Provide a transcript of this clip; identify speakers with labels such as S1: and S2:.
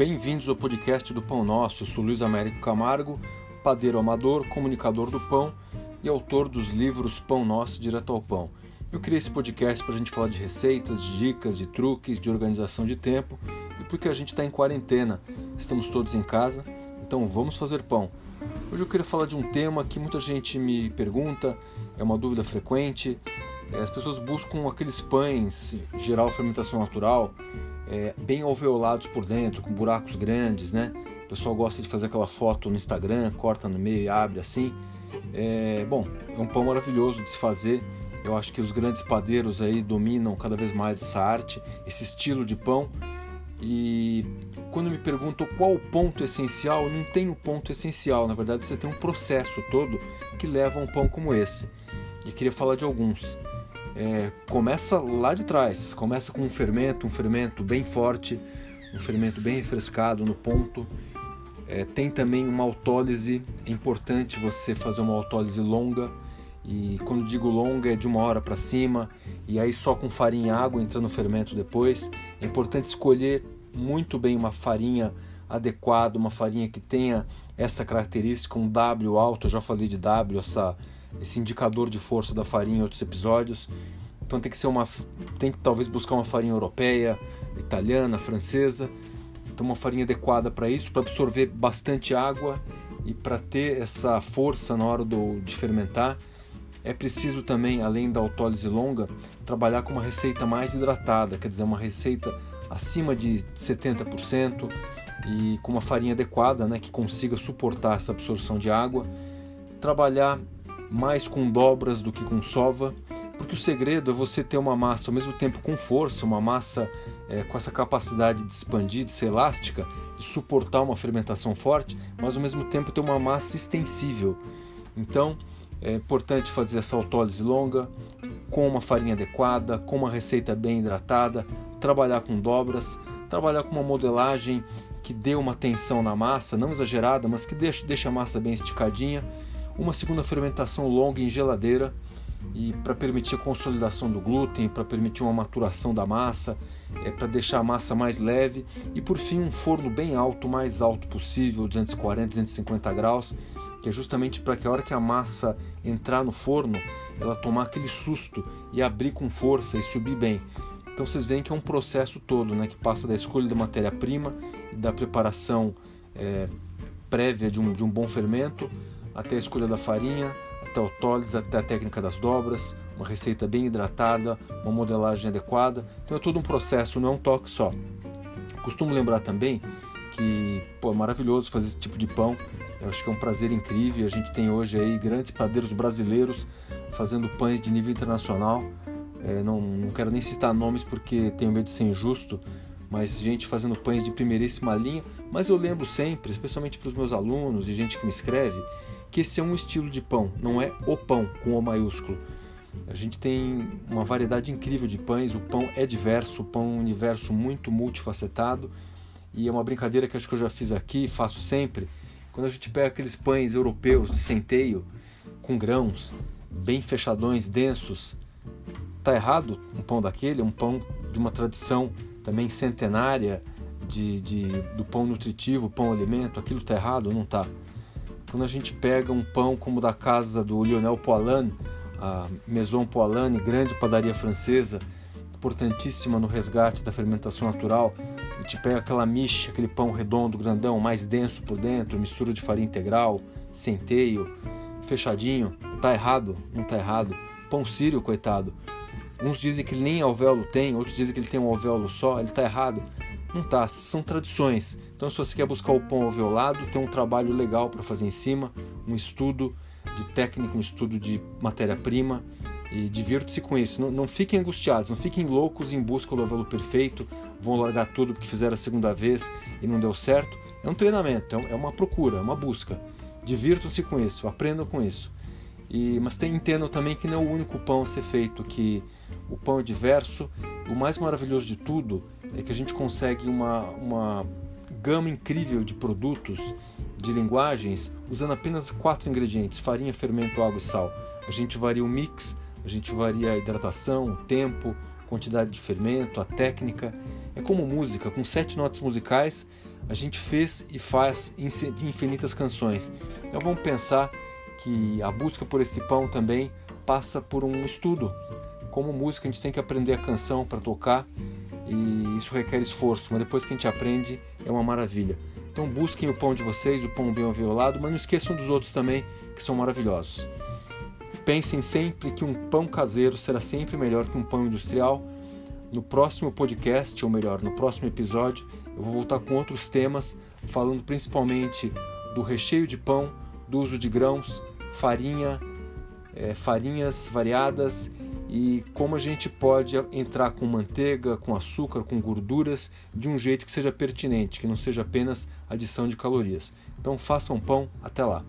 S1: Bem-vindos ao podcast do Pão Nosso. Eu sou Luiz Américo Camargo, padeiro amador, comunicador do pão e autor dos livros Pão Nosso Direto ao Pão. Eu criei esse podcast para a gente falar de receitas, de dicas, de truques, de organização de tempo e porque a gente está em quarentena, estamos todos em casa, então vamos fazer pão. Hoje eu queria falar de um tema que muita gente me pergunta, é uma dúvida frequente. As pessoas buscam aqueles pães geral fermentação natural é, bem alveolados por dentro, com buracos grandes, né? O pessoal gosta de fazer aquela foto no Instagram, corta no meio e abre assim. É, bom, é um pão maravilhoso de se fazer. Eu acho que os grandes padeiros aí dominam cada vez mais essa arte, esse estilo de pão. E quando me perguntam qual o ponto essencial, não tem um ponto essencial. Na verdade, você tem um processo todo que leva a um pão como esse. E queria falar de alguns é, começa lá de trás, começa com um fermento, um fermento bem forte, um fermento bem refrescado no ponto. É, tem também uma autólise, é importante você fazer uma autólise longa, e quando digo longa é de uma hora para cima, e aí só com farinha e água entrando no fermento depois. É importante escolher muito bem uma farinha adequada, uma farinha que tenha essa característica, um W alto, eu já falei de W, essa esse indicador de força da farinha em outros episódios. Então tem que ser uma tem que talvez buscar uma farinha europeia, italiana, francesa. Então uma farinha adequada para isso, para absorver bastante água e para ter essa força na hora do, de fermentar. É preciso também, além da autólise longa, trabalhar com uma receita mais hidratada, quer dizer, uma receita acima de 70% e com uma farinha adequada, né, que consiga suportar essa absorção de água. Trabalhar mais com dobras do que com sova, porque o segredo é você ter uma massa ao mesmo tempo com força, uma massa é, com essa capacidade de expandir, de ser elástica, de suportar uma fermentação forte, mas ao mesmo tempo ter uma massa extensível. Então é importante fazer essa autólise longa, com uma farinha adequada, com uma receita bem hidratada, trabalhar com dobras, trabalhar com uma modelagem que dê uma tensão na massa, não exagerada, mas que deixe, deixe a massa bem esticadinha uma segunda fermentação longa em geladeira e para permitir a consolidação do glúten, para permitir uma maturação da massa, é, para deixar a massa mais leve e por fim um forno bem alto, mais alto possível, 240, 250 graus, que é justamente para que a hora que a massa entrar no forno, ela tomar aquele susto e abrir com força e subir bem. Então vocês veem que é um processo todo, né, que passa da escolha da matéria-prima da preparação é, prévia de um, de um bom fermento até a escolha da farinha, até a autólise, até a técnica das dobras, uma receita bem hidratada, uma modelagem adequada. Então é todo um processo, não é um toque só. Costumo lembrar também que pô, é maravilhoso fazer esse tipo de pão. Eu acho que é um prazer incrível. A gente tem hoje aí grandes padeiros brasileiros fazendo pães de nível internacional. É, não, não quero nem citar nomes porque tenho medo de ser injusto, mas gente fazendo pães de primeiríssima linha. Mas eu lembro sempre, especialmente para os meus alunos e gente que me escreve, que esse é um estilo de pão, não é o pão com o maiúsculo. A gente tem uma variedade incrível de pães, o pão é diverso, o pão é um universo muito multifacetado e é uma brincadeira que acho que eu já fiz aqui, faço sempre. Quando a gente pega aqueles pães europeus de centeio, com grãos, bem fechadões, densos, tá errado um pão daquele? É um pão de uma tradição também centenária de, de, do pão nutritivo, pão alimento, aquilo tá errado? Não tá. Quando a gente pega um pão como da casa do Lionel Poilâne, a Maison Poilâne, grande padaria francesa, importantíssima no resgate da fermentação natural, a gente pega aquela miche, aquele pão redondo, grandão, mais denso por dentro, mistura de farinha integral, centeio, fechadinho, tá errado? Não tá errado. Pão sírio, coitado. Uns dizem que ele nem alvéolo tem, outros dizem que ele tem um alvéolo só, ele tá errado. Não tá, são tradições. Então, se você quer buscar o pão alveolado, tem um trabalho legal para fazer em cima, um estudo de técnica, um estudo de matéria-prima e divirta-se com isso. Não, não, fiquem angustiados, não fiquem loucos em busca do alvéolo perfeito, vão largar tudo porque fizeram a segunda vez e não deu certo. É um treinamento, é, é uma procura, é uma busca. Divirtam-se com isso, aprendam com isso. E, mas tem, entendam também que não é o único pão a ser feito, que o pão é diverso. O mais maravilhoso de tudo é que a gente consegue uma, uma gama incrível de produtos, de linguagens, usando apenas quatro ingredientes: farinha, fermento, água e sal. A gente varia o mix, a gente varia a hidratação, o tempo, quantidade de fermento, a técnica. É como música, com sete notas musicais, a gente fez e faz infinitas canções. Então vamos pensar que a busca por esse pão também passa por um estudo. Como música, a gente tem que aprender a canção para tocar e isso requer esforço, mas depois que a gente aprende, é uma maravilha. Então busquem o pão de vocês, o pão bem aviolado, mas não esqueçam dos outros também, que são maravilhosos. Pensem sempre que um pão caseiro será sempre melhor que um pão industrial. No próximo podcast, ou melhor, no próximo episódio, eu vou voltar com outros temas, falando principalmente do recheio de pão, do uso de grãos, farinha, é, farinhas variadas e como a gente pode entrar com manteiga, com açúcar, com gorduras de um jeito que seja pertinente, que não seja apenas adição de calorias. Então façam pão, até lá.